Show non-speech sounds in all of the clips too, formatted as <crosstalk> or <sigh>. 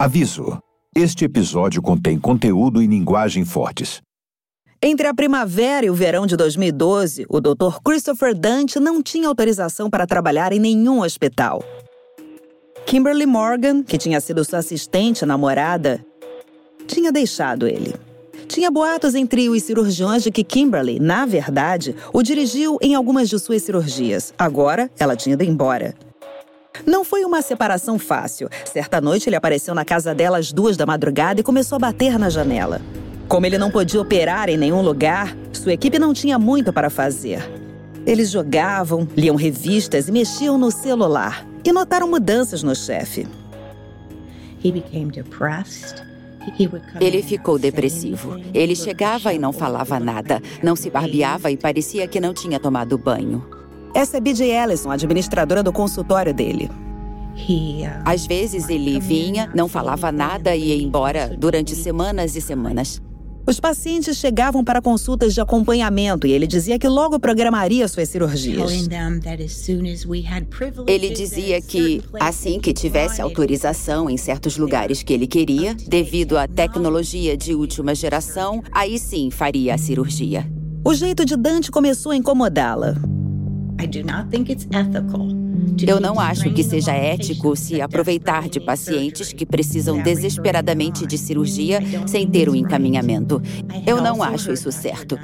Aviso: este episódio contém conteúdo e linguagem fortes. Entre a primavera e o verão de 2012, o Dr. Christopher Dante não tinha autorização para trabalhar em nenhum hospital. Kimberly Morgan, que tinha sido sua assistente namorada, tinha deixado ele. Tinha boatos entre os cirurgiões de que Kimberly, na verdade, o dirigiu em algumas de suas cirurgias. Agora, ela tinha ido embora. Não foi uma separação fácil. Certa noite, ele apareceu na casa dela às duas da madrugada e começou a bater na janela. Como ele não podia operar em nenhum lugar, sua equipe não tinha muito para fazer. Eles jogavam, liam revistas e mexiam no celular. E notaram mudanças no chefe. Ele ficou depressivo. Ele chegava e não falava nada, não se barbeava e parecia que não tinha tomado banho. Essa é BJ Ellison, administradora do consultório dele. Às vezes ele vinha, não falava nada e ia embora durante semanas e semanas. Os pacientes chegavam para consultas de acompanhamento e ele dizia que logo programaria suas cirurgias. Ele dizia que, assim que tivesse autorização em certos lugares que ele queria, devido à tecnologia de última geração, aí sim faria a cirurgia. O jeito de Dante começou a incomodá-la. Eu não acho que seja ético se aproveitar de pacientes que precisam desesperadamente de cirurgia sem ter o um encaminhamento. Eu não acho isso certo.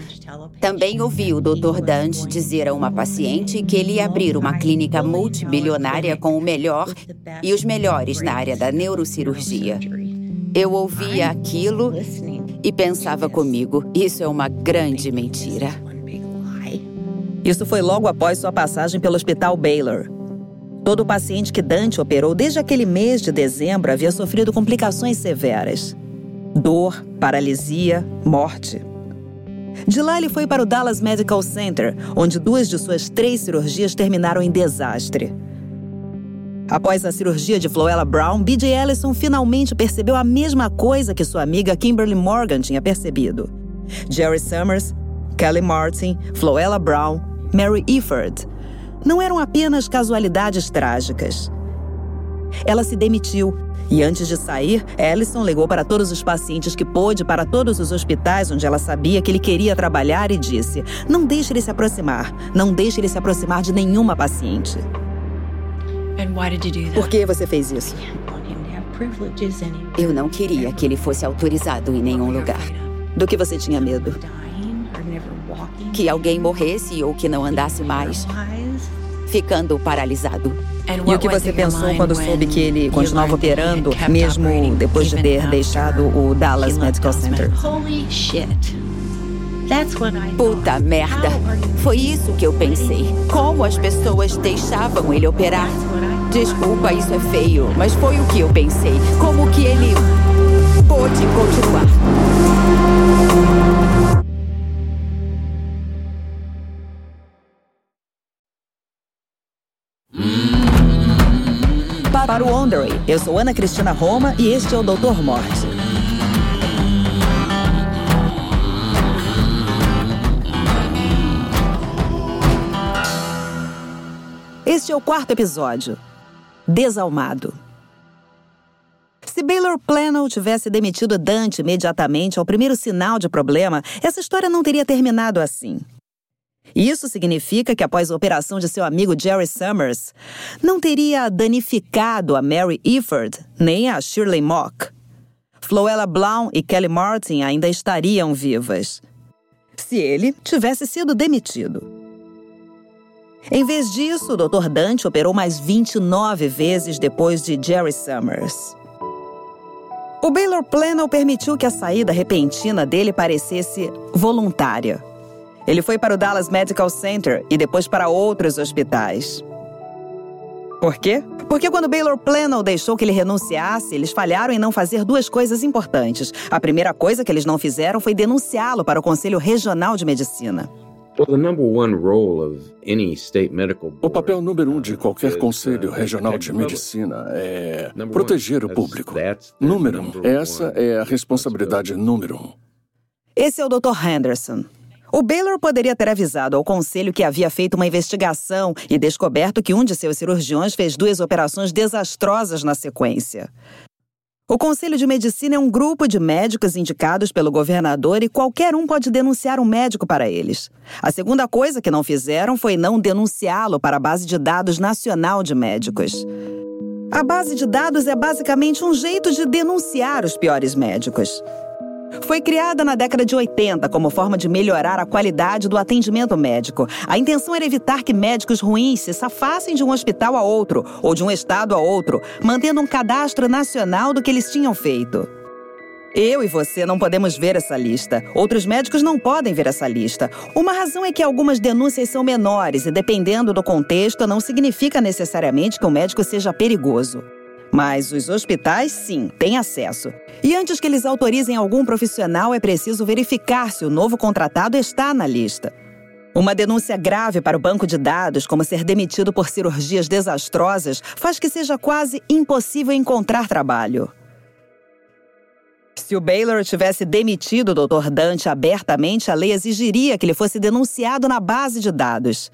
Também ouvi o Dr. Dante dizer a uma paciente que ele ia abrir uma clínica multibilionária com o melhor e os melhores na área da neurocirurgia. Eu ouvia aquilo e pensava comigo: isso é uma grande mentira. Isso foi logo após sua passagem pelo Hospital Baylor. Todo paciente que Dante operou desde aquele mês de dezembro havia sofrido complicações severas: dor, paralisia, morte. De lá, ele foi para o Dallas Medical Center, onde duas de suas três cirurgias terminaram em desastre. Após a cirurgia de Floella Brown, B.J. Ellison finalmente percebeu a mesma coisa que sua amiga Kimberly Morgan tinha percebido. Jerry Summers, Kelly Martin, Floella Brown Mary Efford, não eram apenas casualidades trágicas. Ela se demitiu e, antes de sair, Ellison ligou para todos os pacientes que pôde, para todos os hospitais onde ela sabia que ele queria trabalhar e disse: Não deixe ele se aproximar, não deixe ele se aproximar de nenhuma paciente. Por que você fez isso? Eu não queria que ele fosse autorizado em nenhum lugar. Do que você tinha medo? Que alguém morresse ou que não andasse mais, ficando paralisado. E o que você pensou quando soube que ele continuava operando, mesmo depois de ter deixado o Dallas Medical Center? Puta merda! Foi isso que eu pensei. Como as pessoas deixavam ele operar? Desculpa, isso é feio, mas foi o que eu pensei. Como que ele pôde continuar? Para o Wondery. Eu sou Ana Cristina Roma e este é o Doutor Morte. Este é o quarto episódio. Desalmado. Se Baylor Plano tivesse demitido Dante imediatamente ao primeiro sinal de problema, essa história não teria terminado assim. Isso significa que, após a operação de seu amigo Jerry Summers, não teria danificado a Mary Efford nem a Shirley Mock. Floella Brown e Kelly Martin ainda estariam vivas. Se ele tivesse sido demitido. Em vez disso, o Dr. Dante operou mais 29 vezes depois de Jerry Summers. O Baylor Plano permitiu que a saída repentina dele parecesse voluntária. Ele foi para o Dallas Medical Center e depois para outros hospitais. Por quê? Porque quando Baylor Plano deixou que ele renunciasse, eles falharam em não fazer duas coisas importantes. A primeira coisa que eles não fizeram foi denunciá-lo para o Conselho Regional de Medicina. O papel número um de qualquer conselho regional de medicina é proteger o público. Número um. Essa é a responsabilidade número um. Esse é o Dr. Henderson. O Baylor poderia ter avisado ao conselho que havia feito uma investigação e descoberto que um de seus cirurgiões fez duas operações desastrosas na sequência. O Conselho de Medicina é um grupo de médicos indicados pelo governador e qualquer um pode denunciar um médico para eles. A segunda coisa que não fizeram foi não denunciá-lo para a base de dados nacional de médicos. A base de dados é basicamente um jeito de denunciar os piores médicos. Foi criada na década de 80 como forma de melhorar a qualidade do atendimento médico. A intenção era evitar que médicos ruins se safassem de um hospital a outro ou de um estado a outro, mantendo um cadastro nacional do que eles tinham feito. Eu e você não podemos ver essa lista. Outros médicos não podem ver essa lista. Uma razão é que algumas denúncias são menores e, dependendo do contexto, não significa necessariamente que o médico seja perigoso. Mas os hospitais, sim, têm acesso. E antes que eles autorizem algum profissional, é preciso verificar se o novo contratado está na lista. Uma denúncia grave para o banco de dados, como ser demitido por cirurgias desastrosas, faz que seja quase impossível encontrar trabalho. Se o Baylor tivesse demitido o Dr. Dante abertamente, a lei exigiria que ele fosse denunciado na base de dados.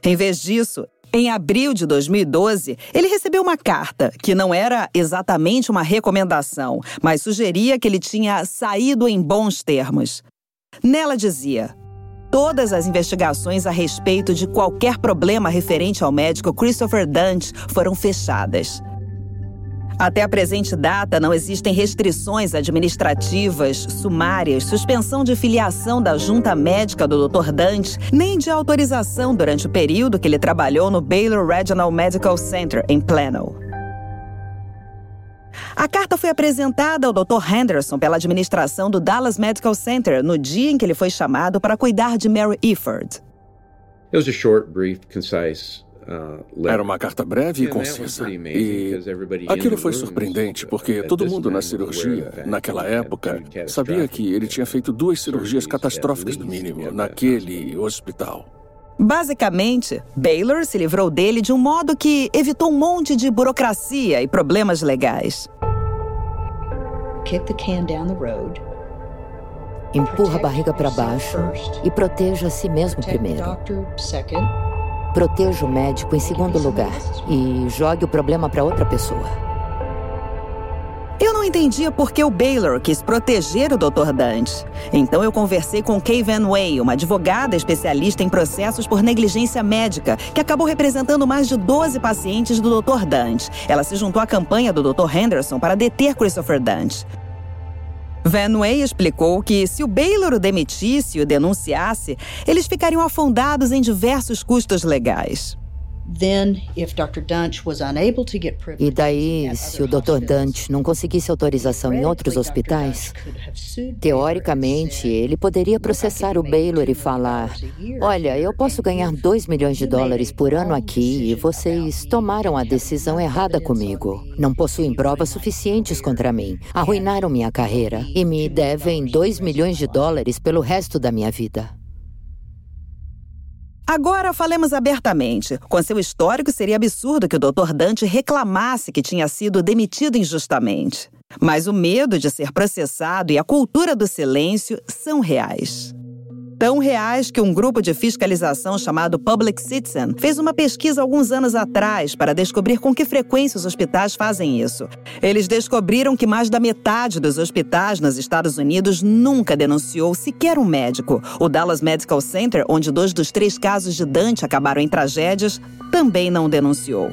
Em vez disso, em abril de 2012, ele recebeu uma carta que não era exatamente uma recomendação, mas sugeria que ele tinha saído em bons termos. Nela dizia: Todas as investigações a respeito de qualquer problema referente ao médico Christopher Dante foram fechadas. Até a presente data, não existem restrições administrativas, sumárias, suspensão de filiação da junta médica do Dr. Dante, nem de autorização durante o período que ele trabalhou no Baylor Regional Medical Center, em Plano. A carta foi apresentada ao Dr. Henderson pela administração do Dallas Medical Center no dia em que ele foi chamado para cuidar de Mary Efford. It was a short, brief, concise Era uma carta breve e concisa. E aquilo foi surpreendente porque todo mundo na cirurgia, naquela época, sabia que ele tinha feito duas cirurgias catastróficas, no mínimo, naquele hospital. Basicamente, Baylor se livrou dele de um modo que evitou um monte de burocracia e problemas legais. Empurra a barriga para baixo e proteja a si mesmo primeiro. Proteja o médico em segundo lugar e jogue o problema para outra pessoa. Eu não entendia por que o Baylor quis proteger o Dr. Dante. Então eu conversei com Kay Van Way, uma advogada especialista em processos por negligência médica, que acabou representando mais de 12 pacientes do Dr. Dante. Ela se juntou à campanha do Dr. Henderson para deter Christopher Dante. Van Way explicou que se o Baylor o demitisse e o denunciasse, eles ficariam afundados em diversos custos legais. E daí, se o Dr. Dante não conseguisse autorização em outros hospitais, teoricamente ele poderia processar o Baylor e falar: Olha, eu posso ganhar 2 milhões de dólares por ano aqui e vocês tomaram a decisão errada comigo. Não possuem provas suficientes contra mim, arruinaram minha carreira e me devem 2 milhões de dólares pelo resto da minha vida. Agora falemos abertamente. Com seu histórico, seria absurdo que o Dr. Dante reclamasse que tinha sido demitido injustamente. Mas o medo de ser processado e a cultura do silêncio são reais tão reais que um grupo de fiscalização chamado Public Citizen fez uma pesquisa alguns anos atrás para descobrir com que frequência os hospitais fazem isso. Eles descobriram que mais da metade dos hospitais nos Estados Unidos nunca denunciou sequer um médico. O Dallas Medical Center, onde dois dos três casos de Dante acabaram em tragédias, também não denunciou.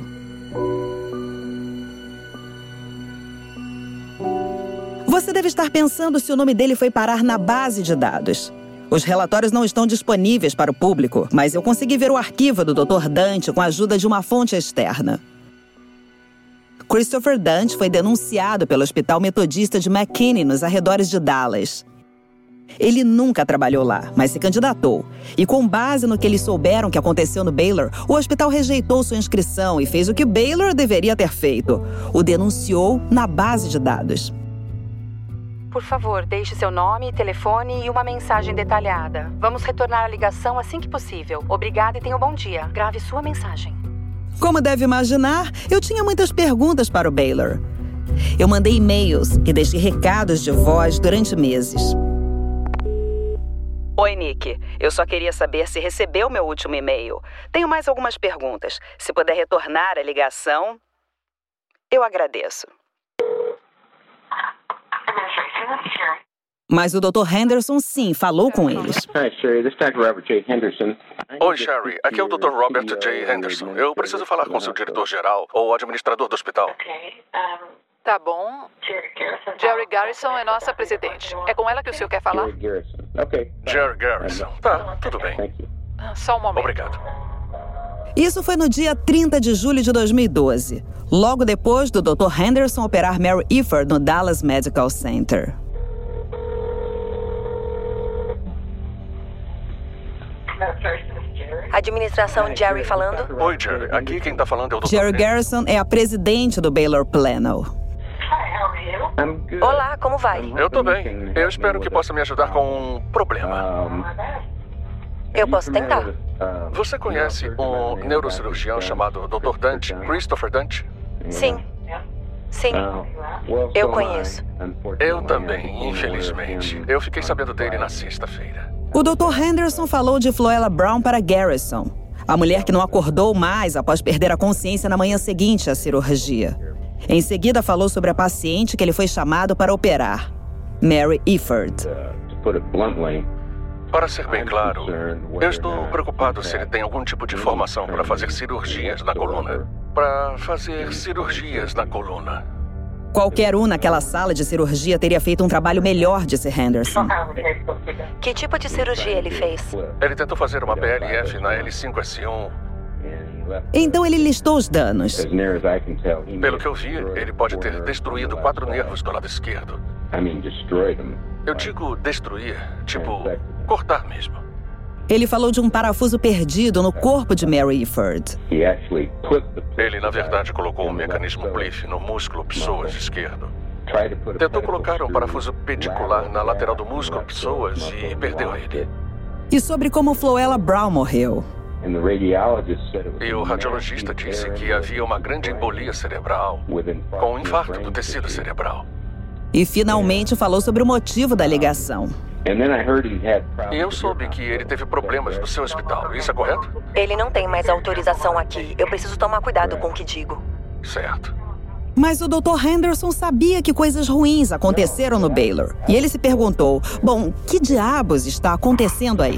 Você deve estar pensando se o nome dele foi parar na base de dados. Os relatórios não estão disponíveis para o público, mas eu consegui ver o arquivo do Dr. Dante com a ajuda de uma fonte externa. Christopher Dante foi denunciado pelo Hospital Metodista de McKinney, nos arredores de Dallas. Ele nunca trabalhou lá, mas se candidatou. E com base no que eles souberam que aconteceu no Baylor, o hospital rejeitou sua inscrição e fez o que Baylor deveria ter feito: o denunciou na base de dados. Por favor, deixe seu nome, telefone e uma mensagem detalhada. Vamos retornar a ligação assim que possível. Obrigada e tenha um bom dia. Grave sua mensagem. Como deve imaginar, eu tinha muitas perguntas para o Baylor. Eu mandei e-mails e deixei recados de voz durante meses. Oi, Nick. Eu só queria saber se recebeu meu último e-mail. Tenho mais algumas perguntas. Se puder retornar a ligação, eu agradeço. Mas o Dr. Henderson sim falou com eles. Oi, Sherry. Aqui é o Dr. Robert J. Henderson. Eu preciso falar com seu diretor-geral ou administrador do hospital. Tá bom. Jerry Garrison é nossa presidente. É com ela que o senhor quer falar? Jerry Garrison. Tá, tudo bem. Só um momento. Obrigado. Isso foi no dia 30 de julho de 2012, logo depois do Dr. Henderson operar Mary Ifford no Dallas Medical Center. Administração Jerry falando? Oi, Jerry. Aqui quem tá falando é o Dr. Jerry Garrison é a presidente do Baylor Plano. Olá, como vai? Eu tô bem. Eu espero que possa me ajudar com um problema. Eu posso tentar. Você conhece um neurocirurgião chamado Dr. Dante, Christopher Dante? Sim. Sim. Eu conheço. Eu também, infelizmente. Eu fiquei sabendo dele na sexta-feira. O Dr. Henderson falou de Floella Brown para Garrison, a mulher que não acordou mais após perder a consciência na manhã seguinte à cirurgia. Em seguida, falou sobre a paciente que ele foi chamado para operar, Mary Ifford. Para ser bem claro, eu estou preocupado se ele tem algum tipo de formação para fazer cirurgias na coluna. Para fazer cirurgias na coluna. Qualquer um naquela sala de cirurgia teria feito um trabalho melhor, disse Henderson. Que tipo de cirurgia ele fez? Ele tentou fazer uma PLF na L5S1. Então ele listou os danos. Pelo que eu vi, ele pode ter destruído quatro nervos do lado esquerdo. Eu digo destruir, tipo, cortar mesmo. Ele falou de um parafuso perdido no corpo de Mary Ifford. Ele, na verdade, colocou um mecanismo Pliff no músculo psoas esquerdo. Tentou colocar um parafuso pedicular na lateral do músculo psoas e perdeu ele. E sobre como Floella Brown morreu. E o radiologista disse que havia uma grande embolia cerebral, com um infarto do tecido cerebral. E finalmente falou sobre o motivo da ligação. E eu soube que ele teve problemas no seu hospital, isso é correto? Ele não tem mais autorização aqui. Eu preciso tomar cuidado com o que digo. Certo. Mas o Dr. Henderson sabia que coisas ruins aconteceram no Baylor. E ele se perguntou: bom, que diabos está acontecendo aí?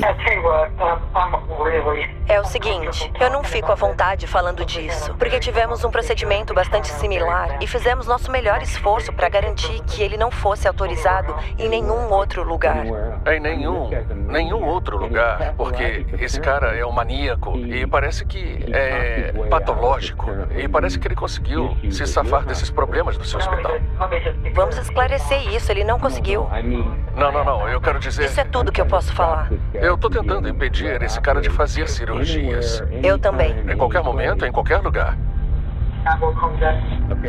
É o seguinte, eu não fico à vontade falando disso, porque tivemos um procedimento bastante similar e fizemos nosso melhor esforço para garantir que ele não fosse autorizado em nenhum outro lugar. Em nenhum, nenhum outro lugar, porque esse cara é um maníaco e parece que é patológico e parece que ele conseguiu se safar desses problemas do seu hospital. Vamos esclarecer isso, ele não conseguiu. Não, não, não, eu quero dizer. Isso é tudo que eu posso falar. Eu tô tentando impedir esse cara de fazer cirurgias. Eu também. Em qualquer momento, em qualquer lugar.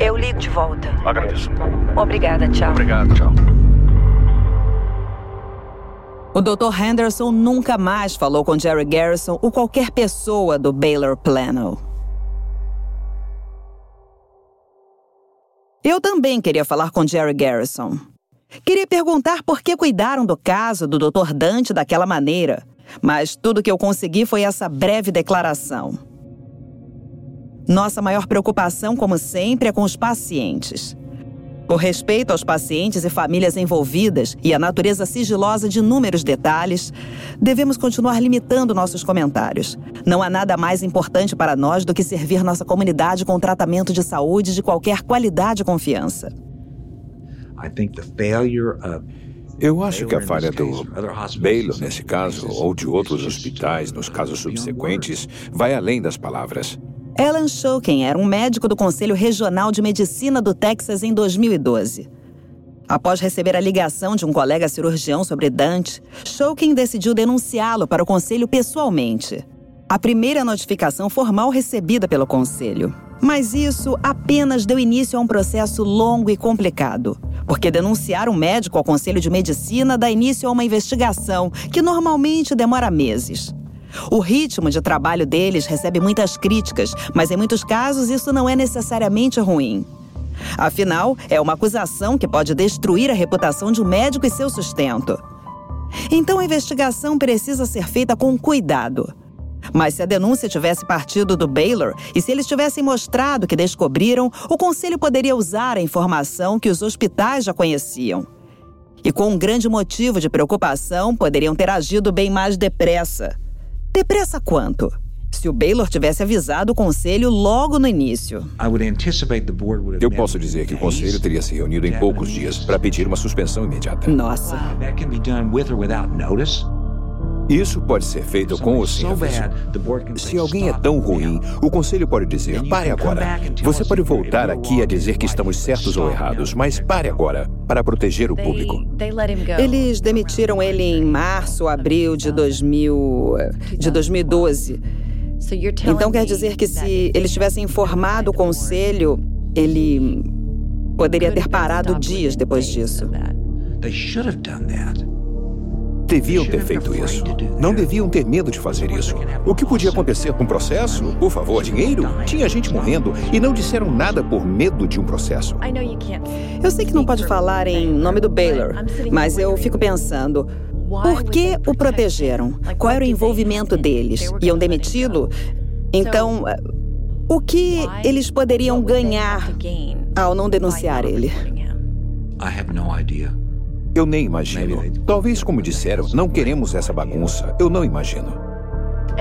Eu ligo de volta. Agradeço. Obrigada, tchau. Obrigado, tchau. O Dr. Henderson nunca mais falou com Jerry Garrison ou qualquer pessoa do Baylor Plano. Eu também queria falar com Jerry Garrison. Queria perguntar por que cuidaram do caso do Dr. Dante daquela maneira, mas tudo que eu consegui foi essa breve declaração. Nossa maior preocupação, como sempre, é com os pacientes. Por respeito aos pacientes e famílias envolvidas e à natureza sigilosa de inúmeros detalhes, devemos continuar limitando nossos comentários. Não há nada mais importante para nós do que servir nossa comunidade com tratamento de saúde de qualquer qualidade e confiança. Eu acho que a falha do Baylor, nesse caso, ou de outros hospitais nos casos subsequentes, vai além das palavras. Alan Shokin era um médico do Conselho Regional de Medicina do Texas em 2012. Após receber a ligação de um colega cirurgião sobre Dante, Shokin decidiu denunciá-lo para o conselho pessoalmente. A primeira notificação formal recebida pelo conselho. Mas isso apenas deu início a um processo longo e complicado, porque denunciar um médico ao Conselho de Medicina dá início a uma investigação que normalmente demora meses. O ritmo de trabalho deles recebe muitas críticas, mas em muitos casos isso não é necessariamente ruim. Afinal, é uma acusação que pode destruir a reputação de um médico e seu sustento. Então a investigação precisa ser feita com cuidado. Mas se a denúncia tivesse partido do Baylor e se eles tivessem mostrado que descobriram, o conselho poderia usar a informação que os hospitais já conheciam. E com um grande motivo de preocupação, poderiam ter agido bem mais depressa. Depressa quanto? Se o Baylor tivesse avisado o conselho logo no início. Eu posso dizer que o conselho teria se reunido em poucos dias para pedir uma suspensão imediata. Nossa. Isso pode ser feito com ou sem aviso. Se alguém é tão ruim, o conselho pode dizer: pare agora. Você pode voltar aqui a dizer que estamos certos ou errados, mas pare agora, para proteger o público. Eles demitiram ele em março, abril de 2000, de 2012. Então quer dizer que se eles tivessem informado o conselho, ele poderia ter parado dias depois disso. Deviam ter feito isso. Não deviam ter medo de fazer isso. O que podia acontecer com o processo? Por favor, dinheiro? Tinha gente morrendo e não disseram nada por medo de um processo. Eu sei que não pode falar em nome do Baylor, mas eu fico pensando. Por que o protegeram? Qual era o envolvimento deles? Iam demiti-lo? Então, o que eles poderiam ganhar ao não denunciar ele? I have no idea. Eu nem imagino. Talvez, como disseram, não queremos essa bagunça. Eu não imagino.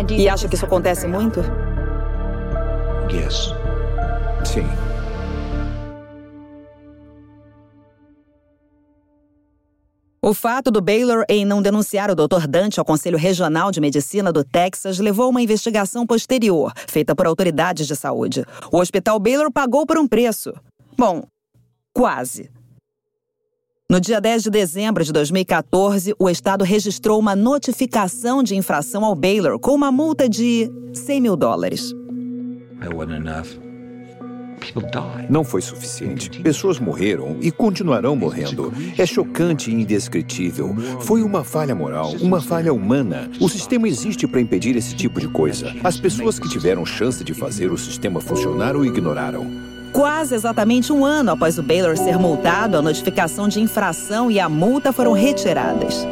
E acha que isso acontece muito? Yes. Sim. O fato do Baylor em não denunciar o Dr. Dante ao Conselho Regional de Medicina do Texas levou a uma investigação posterior, feita por autoridades de saúde. O Hospital Baylor pagou por um preço. Bom, quase. No dia 10 de dezembro de 2014, o Estado registrou uma notificação de infração ao Baylor com uma multa de 100 mil dólares. Não foi suficiente. Pessoas morreram e continuarão morrendo. É chocante e indescritível. Foi uma falha moral, uma falha humana. O sistema existe para impedir esse tipo de coisa. As pessoas que tiveram chance de fazer o sistema funcionar o ignoraram. Quase exatamente um ano após o Baylor ser multado, a notificação de infração e a multa foram retiradas.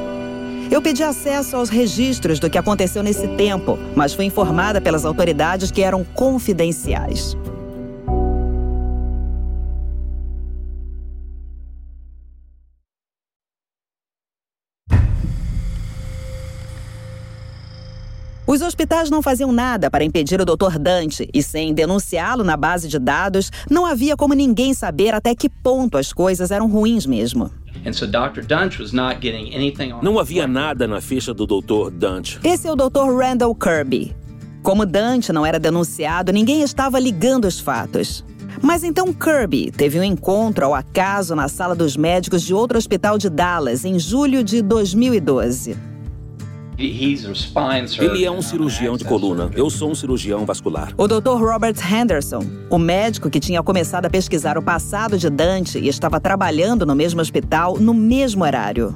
Eu pedi acesso aos registros do que aconteceu nesse tempo, mas fui informada pelas autoridades que eram confidenciais. Os hospitais não faziam nada para impedir o Dr. Dante e, sem denunciá-lo na base de dados, não havia como ninguém saber até que ponto as coisas eram ruins mesmo. Não havia nada na ficha do Dr. Dante. Esse é o Dr. Randall Kirby. Como Dante não era denunciado, ninguém estava ligando os fatos. Mas então Kirby teve um encontro ao acaso na sala dos médicos de outro hospital de Dallas em julho de 2012. Ele é um cirurgião de coluna. Eu sou um cirurgião vascular. O Dr. Robert Henderson, o médico que tinha começado a pesquisar o passado de Dante e estava trabalhando no mesmo hospital no mesmo horário.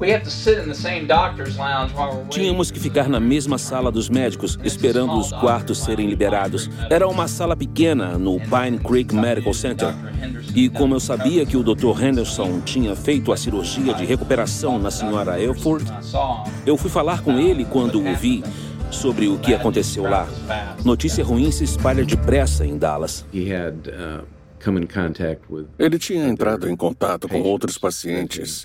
Tínhamos que ficar na mesma sala dos médicos, esperando os quartos serem liberados. Era uma sala pequena no Pine Creek Medical Center. E como eu sabia que o Dr. Henderson tinha feito a cirurgia de recuperação na senhora Elford, eu fui falar com ele quando o vi sobre o que aconteceu lá. Notícia ruim se espalha depressa em Dallas. Ele tinha entrado em contato com outros pacientes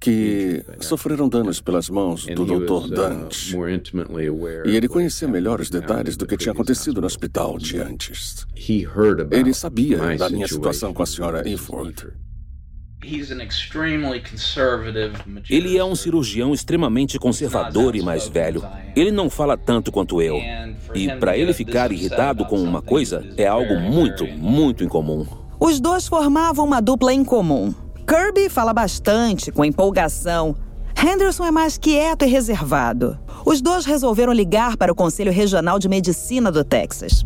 que sofreram danos pelas mãos do Dr. Dante. E ele conhecia melhor os detalhes do que tinha acontecido no hospital de antes. Ele sabia da minha situação com a senhora Eford. Ele é um cirurgião extremamente conservador e mais velho. Ele não fala tanto quanto eu. E para ele ficar irritado com uma coisa é algo muito, muito incomum. Os dois formavam uma dupla em comum. Kirby fala bastante, com empolgação. Henderson é mais quieto e reservado. Os dois resolveram ligar para o Conselho Regional de Medicina do Texas.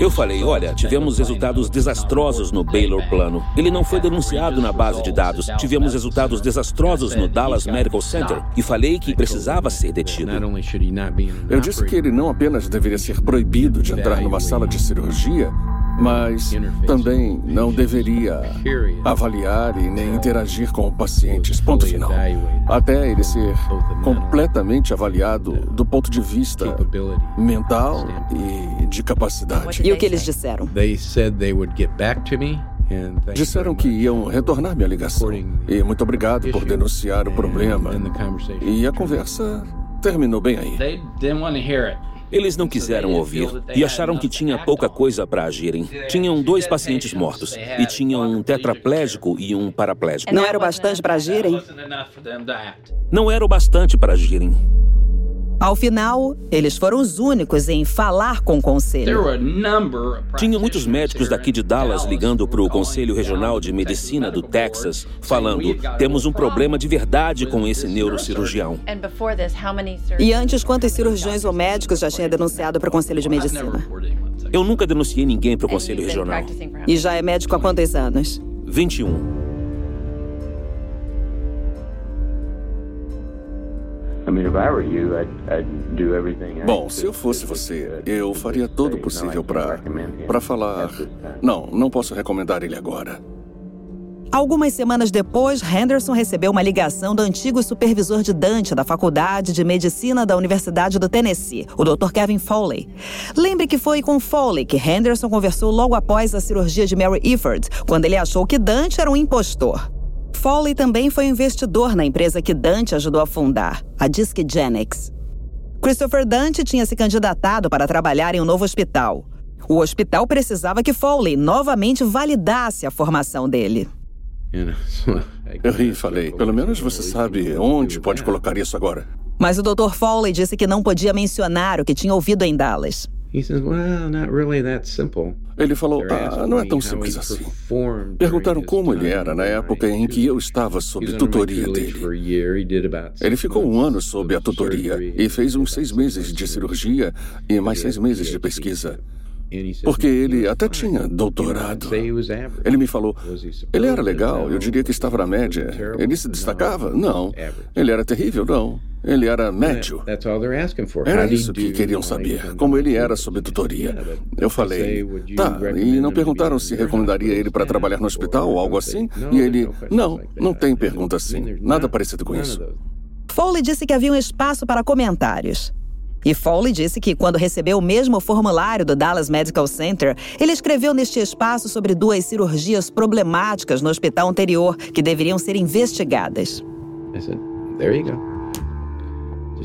Eu falei, olha, tivemos resultados desastrosos no Baylor Plano. Ele não foi denunciado na base de dados. Tivemos resultados desastrosos no Dallas Medical Center. E falei que precisava ser detido. Eu disse que ele não apenas deveria ser proibido de entrar numa sala de cirurgia, mas também não deveria avaliar e nem interagir com pacientes. Ponto final. Até ele ser completamente avaliado do ponto de vista mental e de capacidade. E o que eles disseram? Disseram que iam retornar minha ligação. E muito obrigado por denunciar o problema. E a conversa terminou bem aí. Eles não quiseram ouvir e acharam que tinha pouca coisa para agirem. Tinham dois pacientes mortos e tinham um tetraplégico e um paraplégico. Não era o bastante para agirem? Não era o bastante para agirem. Ao final, eles foram os únicos em falar com o conselho. Tinha muitos médicos daqui de Dallas ligando para o Conselho Regional de Medicina do Texas, falando: temos um problema de verdade com esse neurocirurgião. E antes, quantos cirurgiões ou médicos já tinha denunciado para o Conselho de Medicina? Eu nunca denunciei ninguém para o Conselho Regional. E já é médico há quantos anos? 21. Bom, se eu fosse você, eu faria todo o possível para para falar. Não, não posso recomendar ele agora. Algumas semanas depois, Henderson recebeu uma ligação do antigo supervisor de Dante da Faculdade de Medicina da Universidade do Tennessee, o Dr. Kevin Foley. Lembre que foi com Foley que Henderson conversou logo após a cirurgia de Mary Ifford, quando ele achou que Dante era um impostor. Foley também foi investidor na empresa que Dante ajudou a fundar, a Discgenics. Christopher Dante tinha se candidatado para trabalhar em um novo hospital. O hospital precisava que Foley novamente validasse a formação dele. Eu ri e falei, pelo menos você sabe onde pode colocar isso agora. Mas o Dr. Foley disse que não podia mencionar o que tinha ouvido em Dallas. Ele falou: Ah, não é tão simples assim. Perguntaram como ele era na época em que eu estava sob tutoria dele. Ele ficou um ano sob a tutoria e fez uns seis meses de cirurgia e mais seis meses de pesquisa. Porque ele até tinha doutorado. Ele me falou: ele era legal, eu diria que estava na média. Ele se destacava? Não. Ele era terrível? Não. Ele era médio. Era isso que queriam saber, como ele era sob tutoria. Eu falei, tá, e não perguntaram se recomendaria ele para trabalhar no hospital ou algo assim? E ele, não, não tem pergunta assim, nada parecido com isso. Foley disse que havia um espaço para comentários. E Foley disse que, quando recebeu o mesmo formulário do Dallas Medical Center, ele escreveu neste espaço sobre duas cirurgias problemáticas no hospital anterior que deveriam ser investigadas.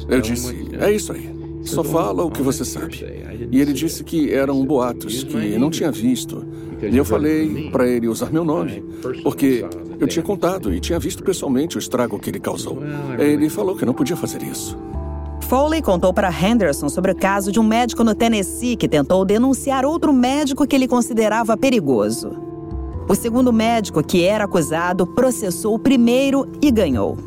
Eu disse: é isso aí. Só fala o que você sabe. E ele disse que eram boatos, que não tinha visto. E eu falei para ele usar meu nome, porque eu tinha contado e tinha visto pessoalmente o estrago que ele causou. Ele falou que não podia fazer isso. Foley contou para Henderson sobre o caso de um médico no Tennessee que tentou denunciar outro médico que ele considerava perigoso. O segundo médico, que era acusado, processou o primeiro e ganhou.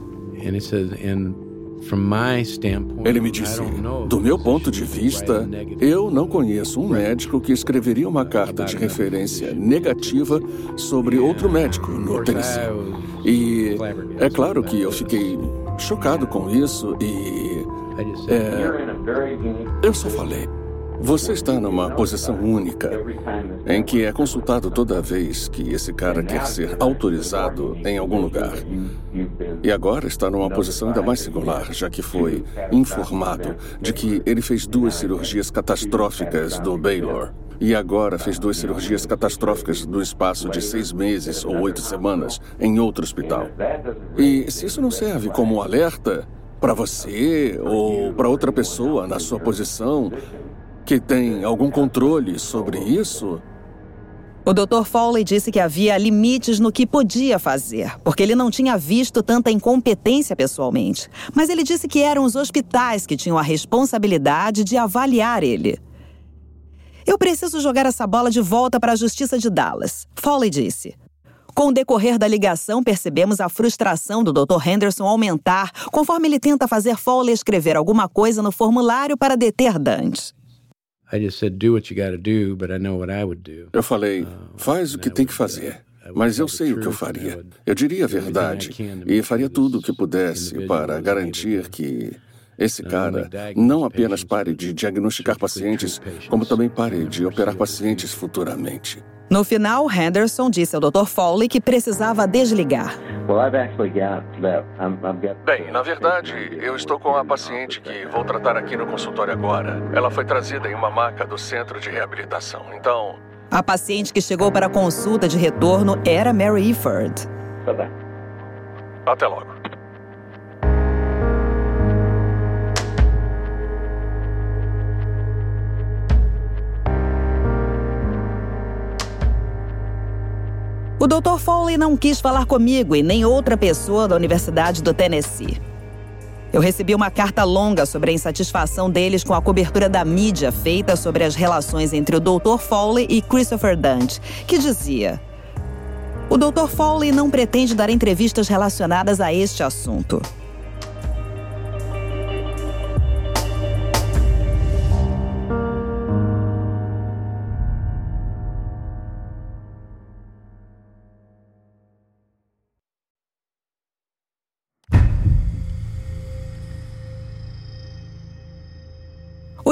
Ele me disse: do meu ponto de vista, eu não conheço um médico que escreveria uma carta de referência negativa sobre outro médico no Tennessee. E é claro que eu fiquei chocado com isso e é, eu só falei. Você está numa posição única em que é consultado toda vez que esse cara quer ser autorizado em algum lugar. E agora está numa posição ainda mais singular, já que foi informado de que ele fez duas cirurgias catastróficas do Baylor. E agora fez duas cirurgias catastróficas no espaço de seis meses ou oito semanas em outro hospital. E se isso não serve como alerta, para você ou para outra pessoa na sua posição que tem algum controle sobre isso? O Dr. Foley disse que havia limites no que podia fazer, porque ele não tinha visto tanta incompetência pessoalmente. Mas ele disse que eram os hospitais que tinham a responsabilidade de avaliar ele. Eu preciso jogar essa bola de volta para a Justiça de Dallas, Foley disse. Com o decorrer da ligação, percebemos a frustração do Dr. Henderson aumentar conforme ele tenta fazer Foley escrever alguma coisa no formulário para deter Dante. Eu falei, faz o que tem que fazer. Mas eu sei o que eu faria. Eu diria a verdade e faria tudo o que pudesse para garantir que esse cara não apenas pare de diagnosticar pacientes, como também pare de operar pacientes futuramente. No final, Henderson disse ao Dr. Foley que precisava desligar. Bem, na verdade, eu estou com a paciente que vou tratar aqui no consultório agora. Ela foi trazida em uma maca do centro de reabilitação. Então, A paciente que chegou para a consulta de retorno era Mary Efford. Até logo. O Dr. Foley não quis falar comigo e nem outra pessoa da Universidade do Tennessee. Eu recebi uma carta longa sobre a insatisfação deles com a cobertura da mídia feita sobre as relações entre o Dr. Foley e Christopher Dante, que dizia: O Dr. Foley não pretende dar entrevistas relacionadas a este assunto.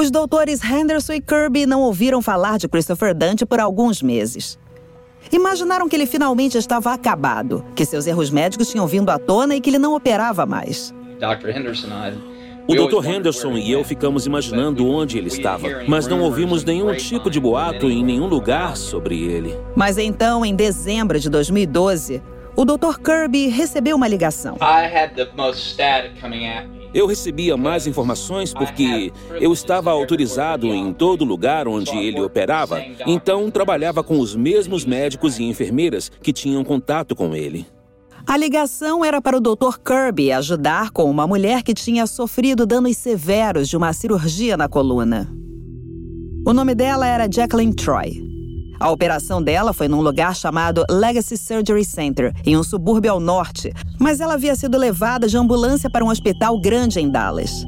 Os doutores Henderson e Kirby não ouviram falar de Christopher Dante por alguns meses. Imaginaram que ele finalmente estava acabado, que seus erros médicos tinham vindo à tona e que ele não operava mais. O Dr. Henderson e eu ficamos imaginando onde ele estava, mas não ouvimos nenhum tipo de boato em nenhum lugar sobre ele. Mas então, em dezembro de 2012, o Dr. Kirby recebeu uma ligação. Eu recebia mais informações porque eu estava autorizado em todo lugar onde ele operava, então trabalhava com os mesmos médicos e enfermeiras que tinham contato com ele. A ligação era para o Dr. Kirby ajudar com uma mulher que tinha sofrido danos severos de uma cirurgia na coluna. O nome dela era Jacqueline Troy. A operação dela foi num lugar chamado Legacy Surgery Center, em um subúrbio ao norte, mas ela havia sido levada de ambulância para um hospital grande em Dallas.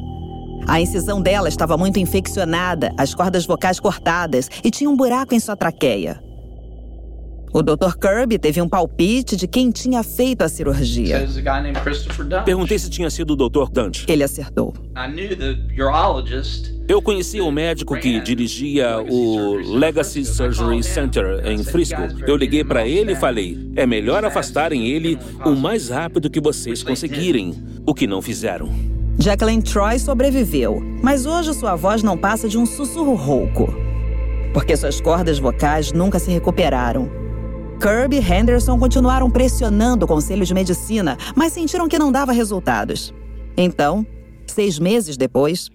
A incisão dela estava muito infeccionada, as cordas vocais cortadas e tinha um buraco em sua traqueia. O Dr. Kirby teve um palpite de quem tinha feito a cirurgia. Perguntei se tinha sido o Dr. Dante. Ele acertou. Eu conhecia o médico que dirigia o Legacy Surgery Center em Frisco. Eu liguei para ele e falei: é melhor afastarem ele o mais rápido que vocês conseguirem, o que não fizeram. Jacqueline Troy sobreviveu, mas hoje sua voz não passa de um sussurro rouco. Porque suas cordas vocais nunca se recuperaram Kirby e Henderson continuaram pressionando o Conselho de Medicina, mas sentiram que não dava resultados. Então, seis meses depois,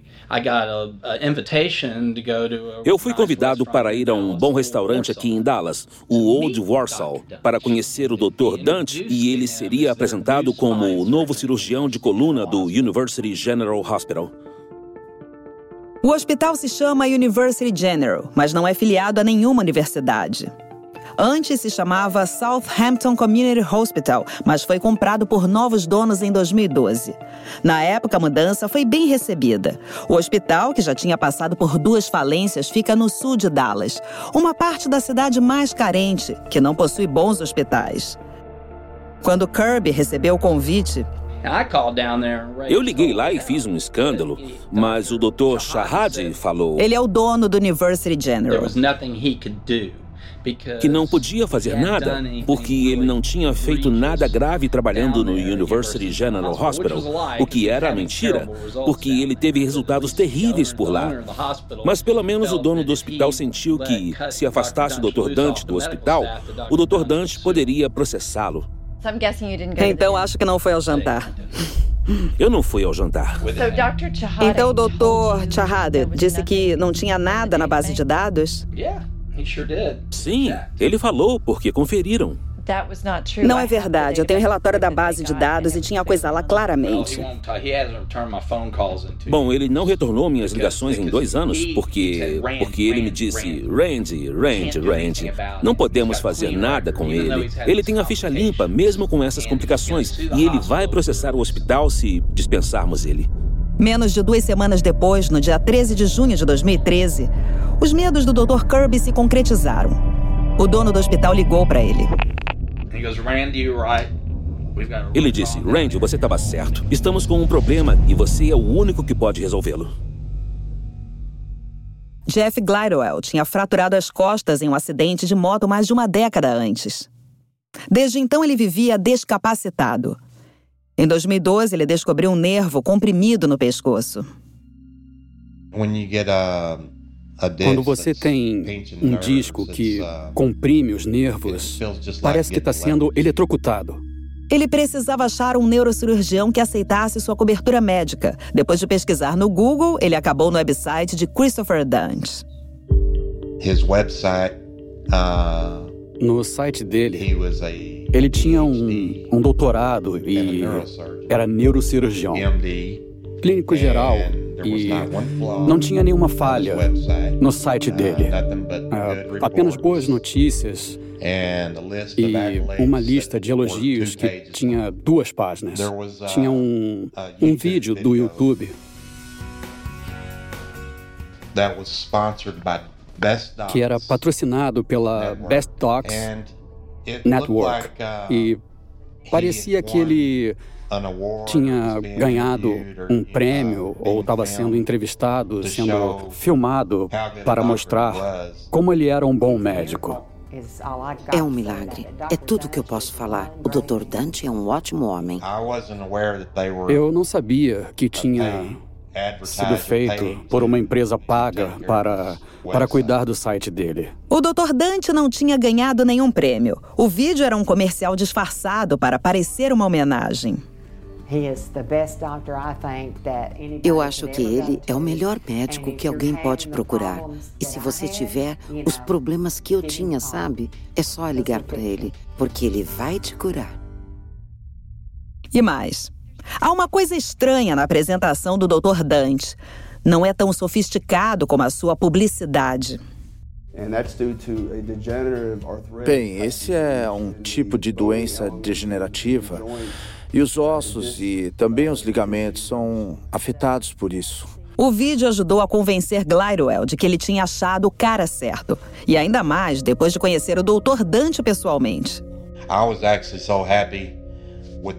eu fui convidado para ir a um bom restaurante aqui em Dallas, o Old Warsaw, para conhecer o Dr. Dante e ele seria apresentado como o novo cirurgião de coluna do University General Hospital. O hospital se chama University General, mas não é filiado a nenhuma universidade. Antes se chamava Southampton Community Hospital, mas foi comprado por novos donos em 2012. Na época, a mudança foi bem recebida. O hospital, que já tinha passado por duas falências, fica no sul de Dallas, uma parte da cidade mais carente, que não possui bons hospitais. Quando Kirby recebeu o convite, eu liguei lá e fiz um escândalo, mas o Dr. Shahad falou. Ele é o dono do University General que não podia fazer nada porque ele não tinha feito nada grave trabalhando no University General Hospital, o que era mentira, porque ele teve resultados terríveis por lá. Mas pelo menos o dono do hospital sentiu que, se afastasse o Dr. Dante do hospital, o Dr. Dante poderia processá-lo. Então acho que não foi ao jantar. <laughs> Eu não fui ao jantar. Então o Dr. Chahad disse que não tinha nada na base de dados? Sim, ele falou porque conferiram. Não é verdade. Eu tenho o relatório da base de dados e tinha a coisa lá claramente. Bom, ele não retornou minhas ligações em dois anos porque porque ele me disse Randy, Randy, Randy. Não podemos fazer nada com ele. Ele tem a ficha limpa, mesmo com essas complicações, e ele vai processar o hospital se dispensarmos ele. Menos de duas semanas depois, no dia 13 de junho de 2013, os medos do Dr. Kirby se concretizaram. O dono do hospital ligou para ele. Ele disse: Randy, você estava certo. Estamos com um problema e você é o único que pode resolvê-lo. Jeff Glidewell tinha fraturado as costas em um acidente de moto mais de uma década antes. Desde então, ele vivia descapacitado. Em 2012, ele descobriu um nervo comprimido no pescoço. Quando você tem um disco que comprime os nervos, parece que está sendo eletrocutado. Ele precisava achar um neurocirurgião que aceitasse sua cobertura médica. Depois de pesquisar no Google, ele acabou no website de Christopher Dante. Uh, no site dele, ele tinha um, um doutorado e era neurocirurgião, clínico geral. E não tinha nenhuma falha no site dele. Uh, apenas boas notícias e uma lista de elogios que tinha duas páginas. Tinha um, um vídeo do YouTube. Que era patrocinado pela Best Docs Network e parecia que ele tinha ganhado um prêmio ou estava sendo entrevistado, sendo filmado para mostrar como ele era um bom médico. É um milagre. É tudo o que eu posso falar. O Dr. Dante é um ótimo homem. Eu não sabia que tinha sido feito por uma empresa paga para, para cuidar do site dele. O Dr. Dante não tinha ganhado nenhum prêmio. O vídeo era um comercial disfarçado para parecer uma homenagem. Eu acho que ele é o melhor médico que alguém pode procurar. E se você tiver os problemas que eu tinha, sabe? É só ligar para ele, porque ele vai te curar. E mais, há uma coisa estranha na apresentação do Dr. Dante. Não é tão sofisticado como a sua publicidade. Bem, esse é um tipo de doença degenerativa e os ossos e também os ligamentos são afetados por isso. O vídeo ajudou a convencer Glidewell de que ele tinha achado o cara certo. E ainda mais depois de conhecer o Dr. Dante pessoalmente.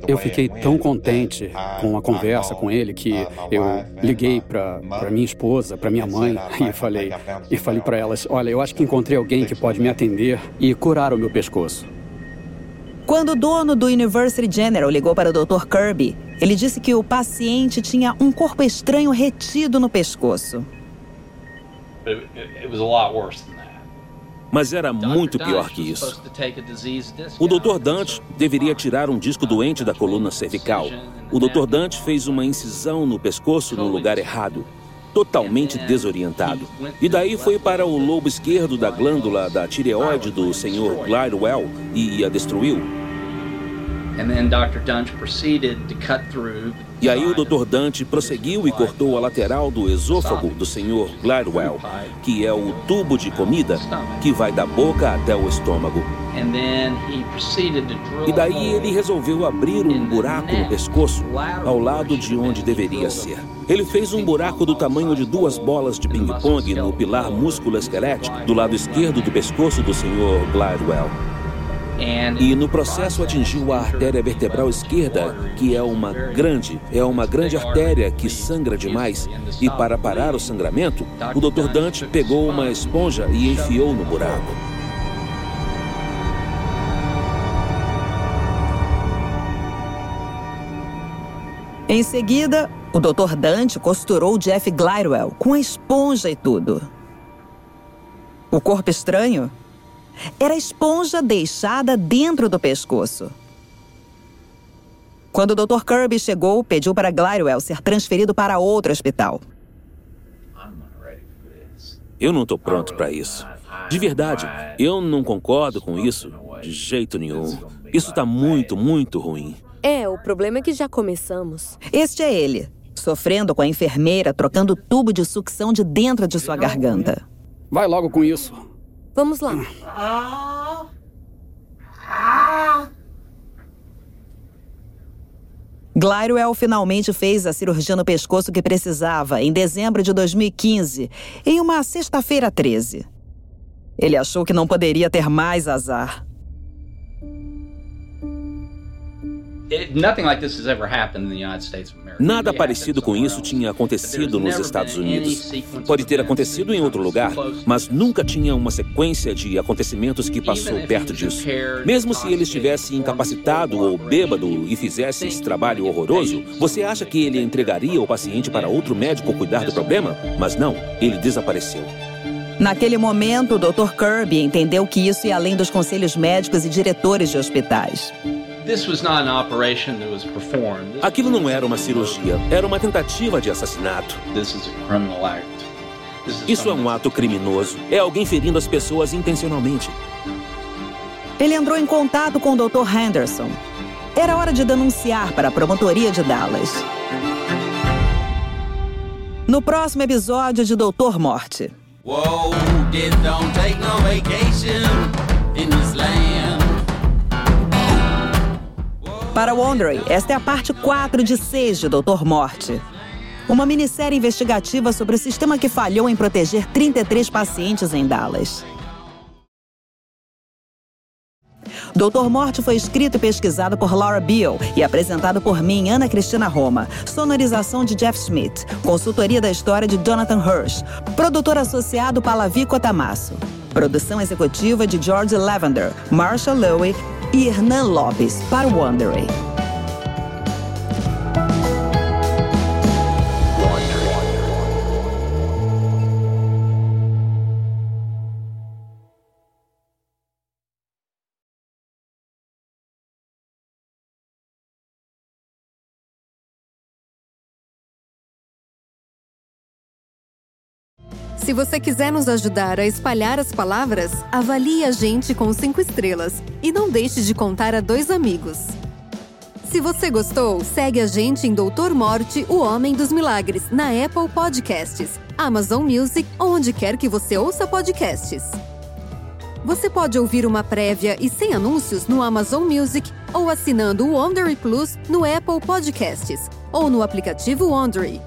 Eu fiquei tão contente com a conversa com ele que eu liguei para minha esposa, para minha mãe <laughs> e falei e falei para elas: "Olha, eu acho que encontrei alguém que pode me atender e curar o meu pescoço." Quando o dono do University General ligou para o Dr. Kirby, ele disse que o paciente tinha um corpo estranho retido no pescoço. Mas era muito pior que isso. O Dr. Dante deveria tirar um disco doente da coluna cervical. O Dr. Dante fez uma incisão no pescoço no lugar errado totalmente desorientado. E daí foi para o lobo esquerdo da glândula da tireoide do Sr. Glidewell e a destruiu. E aí o Dr. Dante prosseguiu e cortou a lateral do esôfago do Sr. Gladwell, que é o tubo de comida que vai da boca até o estômago. E daí ele resolveu abrir um buraco no pescoço, ao lado de onde deveria ser. Ele fez um buraco do tamanho de duas bolas de ping-pong no pilar músculo-esquelético do lado esquerdo do pescoço do Sr. Gladwell. E no processo atingiu a artéria vertebral esquerda, que é uma grande, é uma grande artéria que sangra demais. E para parar o sangramento, o Dr. Dante pegou uma esponja e enfiou no buraco. Em seguida, o Dr. Dante costurou Jeff Glidewell com a esponja e tudo. O corpo estranho era a esponja deixada dentro do pescoço. Quando o Dr. Kirby chegou, pediu para Glidewell ser transferido para outro hospital. Eu não estou pronto para isso. De verdade, eu não concordo com isso de jeito nenhum. Isso está muito, muito ruim. É, o problema é que já começamos. Este é ele, sofrendo com a enfermeira trocando o tubo de sucção de dentro de sua garganta. Vai logo com isso. Vamos lá. Glidewell finalmente fez a cirurgia no pescoço que precisava em dezembro de 2015, em uma sexta-feira 13. Ele achou que não poderia ter mais azar. Nada parecido com isso tinha acontecido nos Estados Unidos. Pode ter acontecido em outro lugar, mas nunca tinha uma sequência de acontecimentos que passou perto disso. Mesmo se ele estivesse incapacitado ou bêbado e fizesse esse trabalho horroroso, você acha que ele entregaria o paciente para outro médico cuidar do problema? Mas não, ele desapareceu. Naquele momento, o Dr. Kirby entendeu que isso ia além dos conselhos médicos e diretores de hospitais. Aquilo não era uma cirurgia, era uma tentativa de assassinato. Isso é um ato criminoso. É alguém ferindo as pessoas intencionalmente. Ele entrou em contato com o Dr. Henderson. Era hora de denunciar para a promotoria de Dallas. No próximo episódio de Doutor Morte. Whoa, Para Wondery, esta é a parte 4 de 6 de Doutor Morte. Uma minissérie investigativa sobre o sistema que falhou em proteger 33 pacientes em Dallas. Doutor Morte foi escrito e pesquisado por Laura Beale e apresentado por mim, Ana Cristina Roma. Sonorização de Jeff Schmidt. Consultoria da história de Jonathan Hirsch. Produtor associado Palavi Cotamasso. Produção executiva de George Lavender, Marshall Lowe e Hernan Lopes para Wondery. Se você quiser nos ajudar a espalhar as palavras, avalie a gente com cinco estrelas e não deixe de contar a dois amigos. Se você gostou, segue a gente em Doutor Morte, o Homem dos Milagres, na Apple Podcasts, Amazon Music ou onde quer que você ouça podcasts. Você pode ouvir uma prévia e sem anúncios no Amazon Music ou assinando o Wondery Plus no Apple Podcasts ou no aplicativo Wondery.